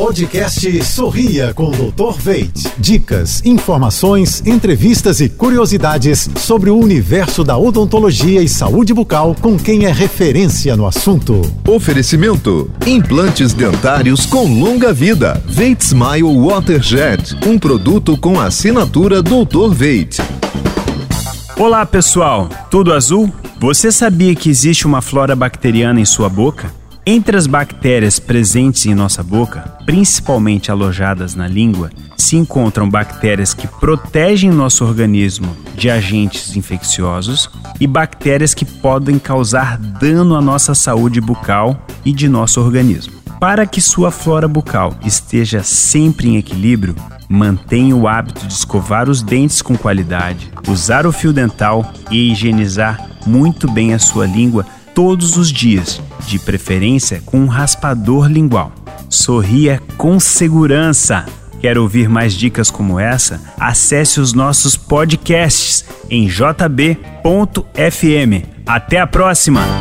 Podcast Sorria com o Dr. Veit. Dicas, informações, entrevistas e curiosidades sobre o universo da odontologia e saúde bucal com quem é referência no assunto. Oferecimento: implantes dentários com longa vida. Veit Smile Waterjet, um produto com assinatura Dr. Veit. Olá, pessoal. Tudo azul? Você sabia que existe uma flora bacteriana em sua boca? Entre as bactérias presentes em nossa boca, principalmente alojadas na língua, se encontram bactérias que protegem nosso organismo de agentes infecciosos e bactérias que podem causar dano à nossa saúde bucal e de nosso organismo. Para que sua flora bucal esteja sempre em equilíbrio, mantenha o hábito de escovar os dentes com qualidade, usar o fio dental e higienizar muito bem a sua língua todos os dias, de preferência com um raspador lingual. Sorria com segurança. Quer ouvir mais dicas como essa? Acesse os nossos podcasts em jb.fm. Até a próxima!